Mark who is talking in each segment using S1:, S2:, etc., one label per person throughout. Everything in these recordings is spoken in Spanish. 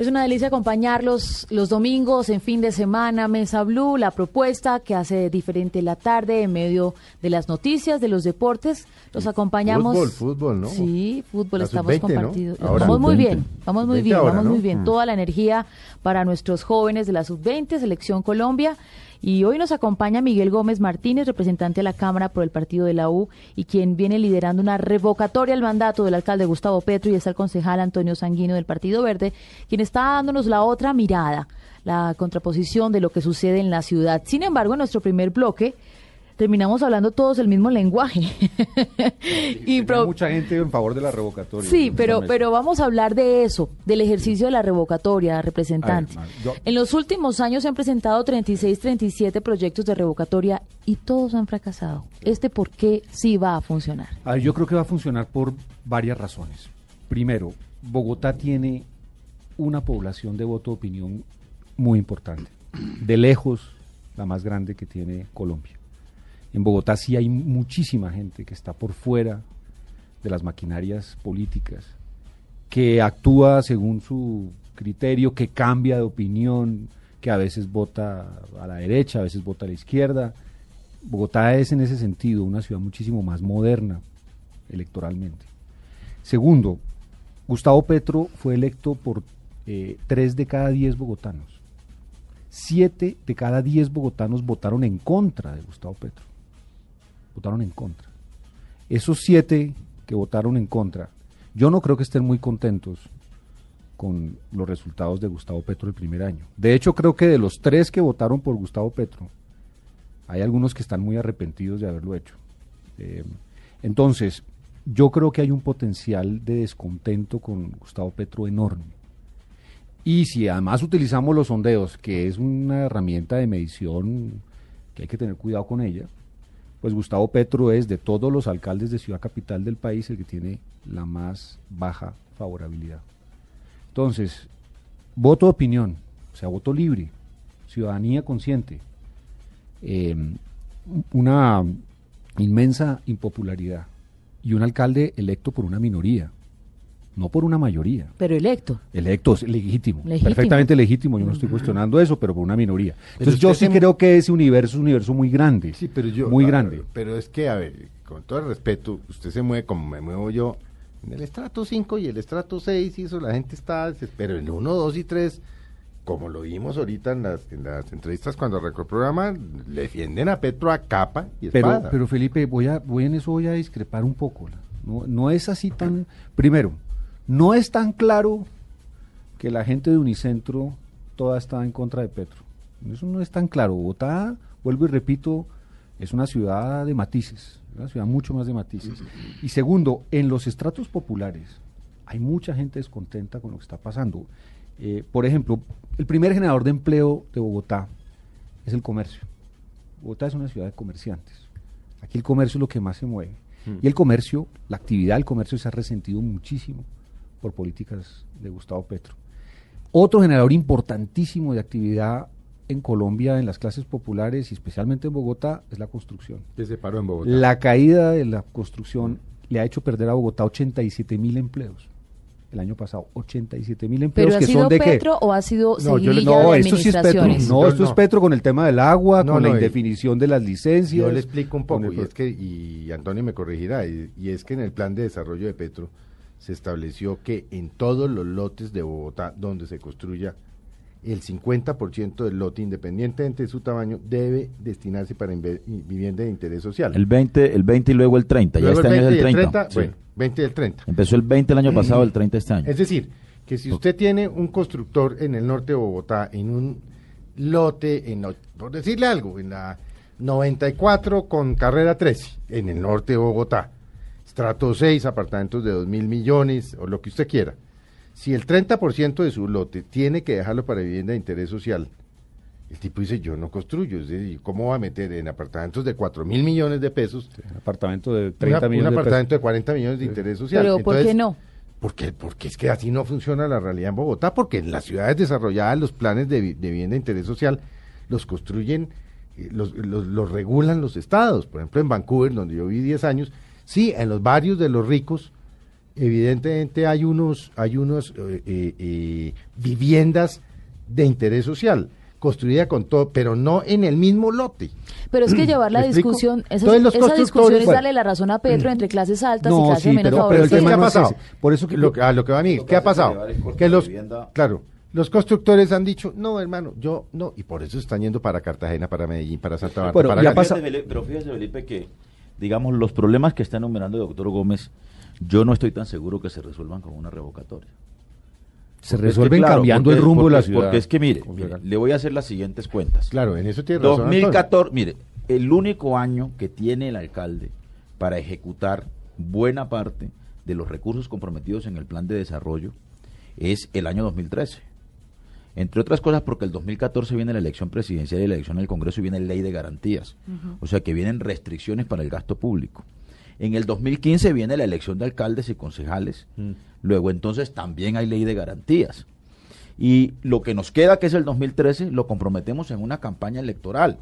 S1: Es una delicia acompañarlos los domingos en fin de semana, Mesa Blue, la propuesta que hace diferente la tarde en medio de las noticias, de los deportes. Los acompañamos.
S2: Fútbol, fútbol, ¿no?
S1: Sí, fútbol, estamos compartidos. Vamos muy bien, vamos muy bien, vamos muy bien. Toda la energía para nuestros jóvenes de la sub-20, Selección Colombia. Y hoy nos acompaña Miguel Gómez Martínez, representante de la Cámara por el partido de la U y quien viene liderando una revocatoria al mandato del alcalde Gustavo Petro y está el concejal Antonio Sanguino del Partido Verde, quien está dándonos la otra mirada, la contraposición de lo que sucede en la ciudad. Sin embargo, en nuestro primer bloque terminamos hablando todos el mismo lenguaje.
S2: y mucha gente en favor de la revocatoria.
S1: Sí, pero, pero vamos a hablar de eso, del ejercicio de la revocatoria, representante. En los últimos años se han presentado 36, 37 proyectos de revocatoria y todos han fracasado. ¿Este por qué sí va a funcionar?
S2: yo creo que va a funcionar por varias razones. Primero, Bogotá tiene una población de voto de opinión muy importante. De lejos, la más grande que tiene Colombia. En Bogotá sí hay muchísima gente que está por fuera de las maquinarias políticas, que actúa según su criterio, que cambia de opinión, que a veces vota a la derecha, a veces vota a la izquierda. Bogotá es en ese sentido una ciudad muchísimo más moderna electoralmente. Segundo, Gustavo Petro fue electo por eh, tres de cada diez bogotanos. Siete de cada diez bogotanos votaron en contra de Gustavo Petro votaron en contra. Esos siete que votaron en contra, yo no creo que estén muy contentos con los resultados de Gustavo Petro el primer año. De hecho, creo que de los tres que votaron por Gustavo Petro, hay algunos que están muy arrepentidos de haberlo hecho. Eh, entonces, yo creo que hay un potencial de descontento con Gustavo Petro enorme. Y si además utilizamos los sondeos, que es una herramienta de medición que hay que tener cuidado con ella, pues Gustavo Petro es de todos los alcaldes de ciudad capital del país el que tiene la más baja favorabilidad. Entonces, voto de opinión, o sea, voto libre, ciudadanía consciente, eh, una inmensa impopularidad y un alcalde electo por una minoría no por una mayoría.
S1: Pero electo.
S2: Electo, legítimo, perfectamente legítimo, yo no estoy cuestionando eso, pero por una minoría. Entonces yo sí creo que ese universo es un universo muy grande,
S3: sí, pero yo,
S2: muy grande.
S3: pero es que, a ver, con todo el respeto, usted se mueve como me muevo yo, en el estrato 5 y el estrato 6 y eso la gente está, pero en 1, 2 y 3 como lo vimos ahorita en las, en las entrevistas cuando arrancó el programa, le defienden a Petro a capa y
S2: espada. Pero, pero Felipe, voy a, voy en eso voy a discrepar un poco. No, no es así tan... Primero, no es tan claro que la gente de Unicentro toda está en contra de Petro. Eso no es tan claro. Bogotá, vuelvo y repito, es una ciudad de matices, una ciudad mucho más de matices. Y segundo, en los estratos populares hay mucha gente descontenta con lo que está pasando. Eh, por ejemplo, el primer generador de empleo de Bogotá es el comercio. Bogotá es una ciudad de comerciantes. Aquí el comercio es lo que más se mueve. Mm. Y el comercio, la actividad del comercio se ha resentido muchísimo por políticas de Gustavo Petro. Otro generador importantísimo de actividad en Colombia, en las clases populares y especialmente en Bogotá, es la construcción.
S3: se paró en Bogotá?
S2: La caída de la construcción le ha hecho perder a Bogotá 87 mil empleos el año pasado, 87 mil empleos
S1: que
S2: son
S1: de Petro o ha sido
S2: no, no esto sí es Petro, no, esto es Petro con el tema del agua, con la indefinición de las licencias.
S3: Yo le explico un poco y es que y Antonio me corregirá y es que en el plan de desarrollo de Petro se estableció que en todos los lotes de Bogotá donde se construya el 50% del lote, independientemente de su tamaño, debe destinarse para vivienda de interés social.
S4: El 20, el 20 y luego el 30. ya este año es el 30.
S3: Bueno, 20 y el 30.
S4: Empezó el 20 el año pasado, el 30 este año.
S3: Es decir, que si usted tiene un constructor en el norte de Bogotá, en un lote, en, por decirle algo, en la 94 con carrera 13, en el norte de Bogotá, Trato 6, apartamentos de 2 mil millones o lo que usted quiera. Si el 30% de su lote tiene que dejarlo para vivienda de interés social, el tipo dice, yo no construyo, ¿cómo va a meter en apartamentos de 4 mil millones de pesos?
S2: un apartamento de 30 millones
S3: Un apartamento de, 40 millones de interés social.
S5: Pero ¿por qué no?
S3: Porque, porque es que así no funciona la realidad en Bogotá, porque en las ciudades desarrolladas los planes de, vivienda de interés social los construyen, eh, los, los, regulan los estados. Por ejemplo, en Vancouver, donde yo viví 10 años, sí, en los barrios de los ricos, evidentemente hay unos, hay unos eh, eh, viviendas de interés social construida con todo, pero no en el mismo lote.
S5: Pero es que llevar la discusión, esa, esa discusión es darle la razón a Petro entre clases altas y clases menos favorecidas.
S3: ¿Qué ha pasado? Por eso que lo, a lo que va a mí, ¿qué ha pasado? Que los, claro, los constructores han dicho, no, hermano, yo no, y por eso están yendo para Cartagena, para Medellín, para Santa Marta. para
S4: ya pasa... Pero fíjese, Felipe, que, digamos, los problemas que está enumerando el doctor Gómez, yo no estoy tan seguro que se resuelvan con una revocatoria
S2: se resuelven cambiando el rumbo de la ciudad.
S4: Porque es que, mire, le voy a hacer las siguientes cuentas.
S3: Claro, en eso tiene
S4: razón. 2014, mire, el único año que tiene el alcalde para ejecutar buena parte de los recursos comprometidos en el plan de desarrollo es el año 2013. Entre otras cosas porque el 2014 viene la elección presidencial y la elección del Congreso y viene ley de garantías. O sea que vienen restricciones para el gasto público. En el 2015 viene la elección de alcaldes y concejales. Mm. Luego entonces también hay ley de garantías. Y lo que nos queda, que es el 2013, lo comprometemos en una campaña electoral,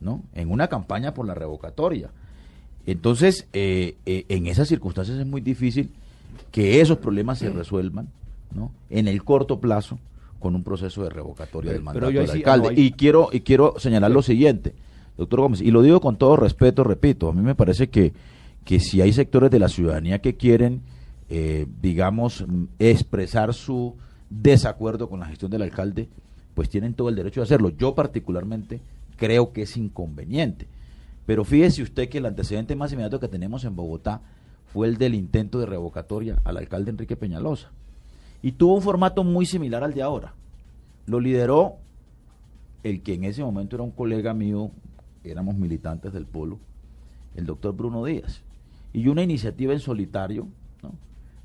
S4: ¿no? En una campaña por la revocatoria. Entonces, eh, eh, en esas circunstancias es muy difícil que esos problemas se resuelvan, ¿no? En el corto plazo, con un proceso de revocatoria del mandato del alcalde. Y quiero y quiero señalar lo siguiente, doctor Gómez, y lo digo con todo respeto, repito, a mí me parece que que si hay sectores de la ciudadanía que quieren, eh, digamos, expresar su desacuerdo con la gestión del alcalde, pues tienen todo el derecho de hacerlo. Yo particularmente creo que es inconveniente. Pero fíjese usted que el antecedente más inmediato que tenemos en Bogotá fue el del intento de revocatoria al alcalde Enrique Peñalosa. Y tuvo un formato muy similar al de ahora. Lo lideró el que en ese momento era un colega mío, éramos militantes del Polo, el doctor Bruno Díaz y una iniciativa en solitario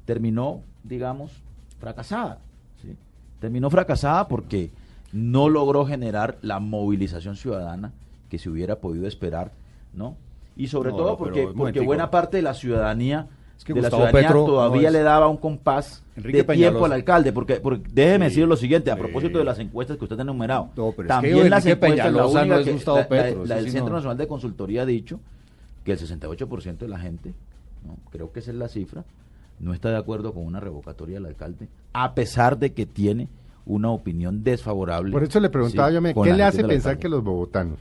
S4: terminó, digamos, fracasada. Terminó fracasada porque no logró generar la movilización ciudadana que se hubiera podido esperar, ¿no? Y sobre todo porque, porque buena parte de la ciudadanía de la ciudadanía todavía le daba un compás de tiempo al alcalde, porque, porque déjeme decir lo siguiente, a propósito de las encuestas que usted ha enumerado, también las encuestas, la, única la, del Centro Nacional de Consultoría ha dicho que el 68% de la gente, ¿no? creo que esa es la cifra, no está de acuerdo con una revocatoria del alcalde, a pesar de que tiene una opinión desfavorable.
S3: Por eso le preguntaba yo, ¿qué le hace pensar que los bogotanos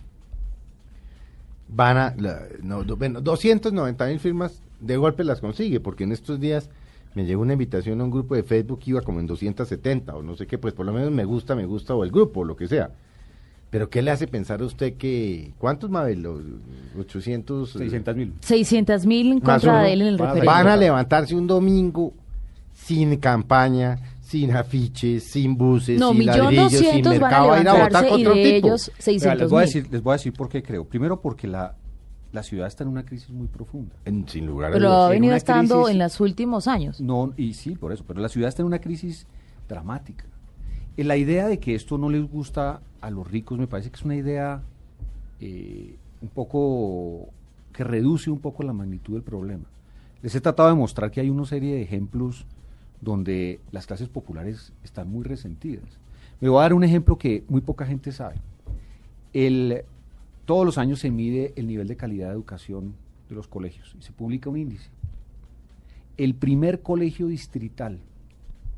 S3: van a... no, bueno, 290 mil firmas de golpe las consigue, porque en estos días me llegó una invitación a un grupo de Facebook que iba como en 270 o no sé qué, pues por lo menos me gusta, me gusta o el grupo, o lo que sea. Pero ¿qué le hace pensar a usted que... ¿Cuántos, Mabel? 800...
S2: 600 mil.
S5: 600 mil en contra de él en el referéndum.
S3: Van a levantarse un domingo sin campaña, sin afiches, sin buses,
S5: no,
S3: sin ladrillos, sin mercado,
S5: van a, ir a votar contra y de ellos 600
S2: les, voy a decir, les voy a decir por qué creo. Primero porque la, la ciudad está en una crisis muy profunda.
S3: sin lugar
S5: a dudas. Pero ha venido estando en los últimos años.
S2: No, y sí, por eso. Pero la ciudad está en una crisis dramática. La idea de que esto no les gusta a los ricos me parece que es una idea eh, un poco que reduce un poco la magnitud del problema. Les he tratado de mostrar que hay una serie de ejemplos donde las clases populares están muy resentidas. Me voy a dar un ejemplo que muy poca gente sabe. El, todos los años se mide el nivel de calidad de educación de los colegios y se publica un índice. El primer colegio distrital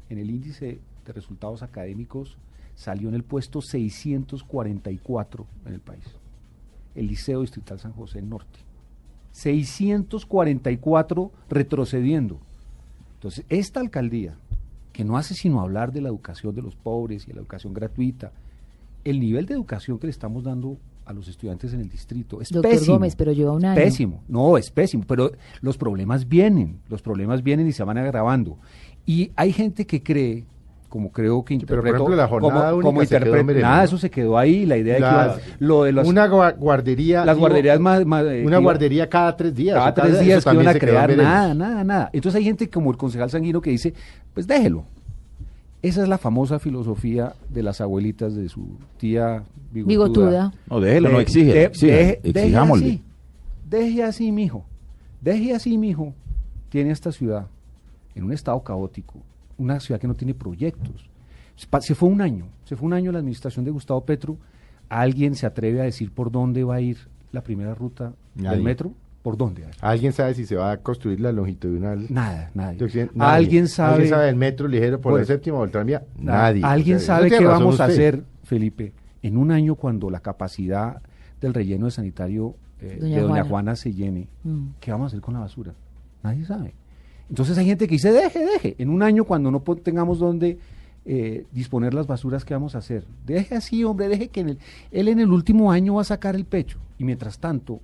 S2: en el índice de resultados académicos salió en el puesto 644 en el país. El Liceo Distrital San José Norte. 644 retrocediendo. Entonces, esta alcaldía, que no hace sino hablar de la educación de los pobres y de la educación gratuita, el nivel de educación que le estamos dando a los estudiantes en el distrito es
S5: Doctor
S2: pésimo.
S5: Gómez, pero lleva un año.
S2: Pésimo, no, es pésimo, pero los problemas vienen, los problemas vienen y se van agravando. Y hay gente que cree como creo que interpretó
S3: la jornada como,
S2: nada eso se quedó ahí la idea de que lo de
S3: una guardería
S2: las guarderías más,
S3: eh, una guardería cada tres días
S2: cada tres días que iban a crear nada nada nada entonces hay gente como el concejal Sanguino que dice pues déjelo Esa es la famosa filosofía de las abuelitas de su tía
S5: bigotuda. bigotuda.
S4: No, déjelo, no exige.
S2: deje, así, deje así, mijo. Deje así, mijo. Tiene esta ciudad en un estado caótico, una ciudad que no tiene proyectos. Se fue un año, se fue un año la administración de Gustavo Petro. ¿Alguien se atreve a decir por dónde va a ir la primera ruta del metro? ¿Por dónde?
S3: ¿Alguien sabe si se va a construir la longitudinal?
S2: Nada, nadie. ¿Alguien sabe?
S3: ¿Alguien sabe el metro ligero por la séptima o el tranvía? Nadie.
S2: ¿Alguien sabe qué vamos a hacer, Felipe, en un año cuando la capacidad del relleno de sanitario eh, de Doña Juana. se llene? Mm. ¿Qué vamos a hacer con la basura? Nadie sabe. Entonces hay gente que dice, deje, deje. En un año cuando no tengamos donde eh, disponer las basuras, ¿qué vamos a hacer? Deje así, hombre, deje que él en el último año va a sacar el pecho. Y mientras tanto,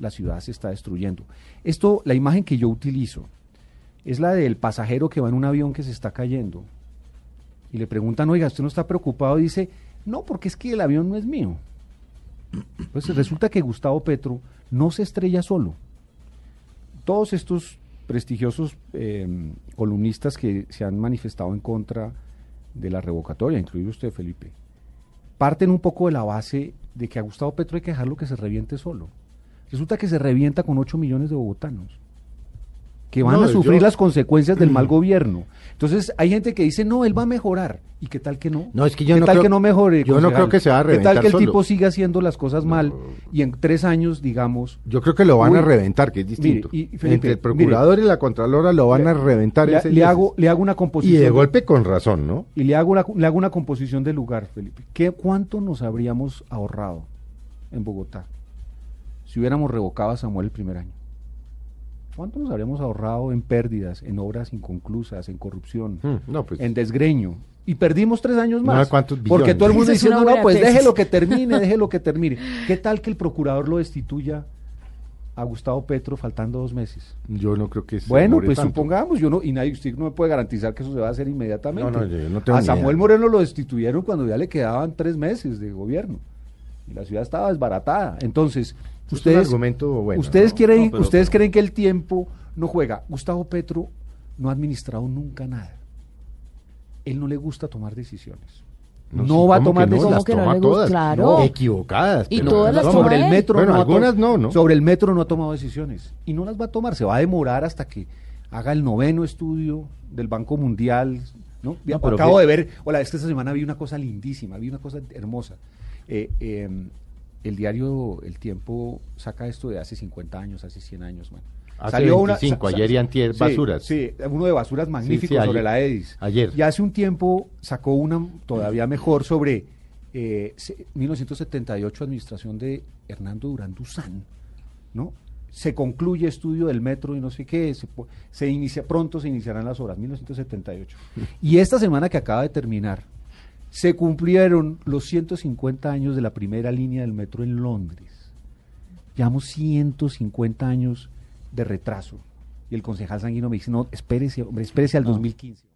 S2: la ciudad se está destruyendo. Esto, la imagen que yo utilizo, es la del pasajero que va en un avión que se está cayendo. Y le preguntan, oiga, ¿usted no está preocupado? Y dice, no, porque es que el avión no es mío. Pues resulta que Gustavo Petro no se estrella solo. Todos estos prestigiosos em, columnistas que se han manifestado en contra de la revocatoria, incluido usted, Felipe, parten un poco de la base de que a Gustavo Petro hay que dejarlo que se reviente solo. Resulta que se revienta con 8 millones de bogotanos que van a sufrir las consecuencias del mal gobierno. Entonces hay gente que dice, no, él va a mejorar. ¿Y qué tal que no?
S3: No, es que yo
S2: ¿Qué
S3: no
S2: tal
S3: creo,
S2: que no mejore?
S3: Yo no creo que se va a reventar
S2: ¿Qué tal que el tipo siga haciendo las cosas mal y en tres años, digamos...
S3: Yo creo que lo van a reventar, que es distinto. Entre el procurador y la contralora lo van a reventar.
S2: Le, le hago, le hago una composición...
S3: Y de golpe con razón, ¿no?
S2: Y le hago una, le hago una composición de lugar, Felipe. ¿Qué, ¿Cuánto nos habríamos ahorrado en Bogotá? Si hubiéramos revocado a Samuel el primer año? ¿Cuánto nos habríamos ahorrado en pérdidas, en obras inconclusas, en corrupción, hmm, pues en desgreño? Y perdimos tres años más. porque todo el mundo diciendo, no, pues deje lo que termine, deje lo que termine. ¿Qué tal que el procurador lo destituya a Gustavo Petro faltando dos meses?
S3: Yo no creo que
S2: sea. Bueno, pues supongamos, yo no, y nadie, usted no me puede garantizar que eso se va a hacer inmediatamente. No, no, yo no tengo a Samuel Moreno lo destituyeron cuando ya le quedaban tres meses de gobierno. Y la ciudad estaba desbaratada. Entonces, Ustedes, ustedes, quieren, ustedes creen que el tiempo no juega. Gustavo Petro no ha administrado nunca nada. Él no le gusta tomar decisiones. No, va a tomar decisiones.
S3: claro. equivocadas.
S5: Y todas las
S2: sobre el metro
S3: no algunas no, ¿no?
S2: Sobre el metro no ha tomado decisiones. Y no las va a tomar. Se va a demorar hasta que haga el noveno estudio del Banco Mundial. ¿no? Acabo de ver, hola, esta semana vi una cosa lindísima, vi una cosa hermosa. Eh, eh, el diario El Tiempo saca esto de hace 50 años, hace 100 años, man.
S3: Hace Salió 25, ayer y antier, basuras.
S2: Sí, uno de basuras magníficos sobre la EDIS.
S3: Ayer.
S2: Y hace un tiempo sacó una todavía mejor sobre 1978, eh, administración de Hernando Durán Duzán, ¿no? Se concluye estudio del metro y no sé qué, se, se inicia, pronto se iniciarán las obras, 1978. y esta semana que acaba de terminar, se cumplieron los 150 años de la primera línea del metro en Londres. Llevamos 150 años de retraso. Y el concejal Sanguino me dice, no, espérese, hombre, espérese al 2015.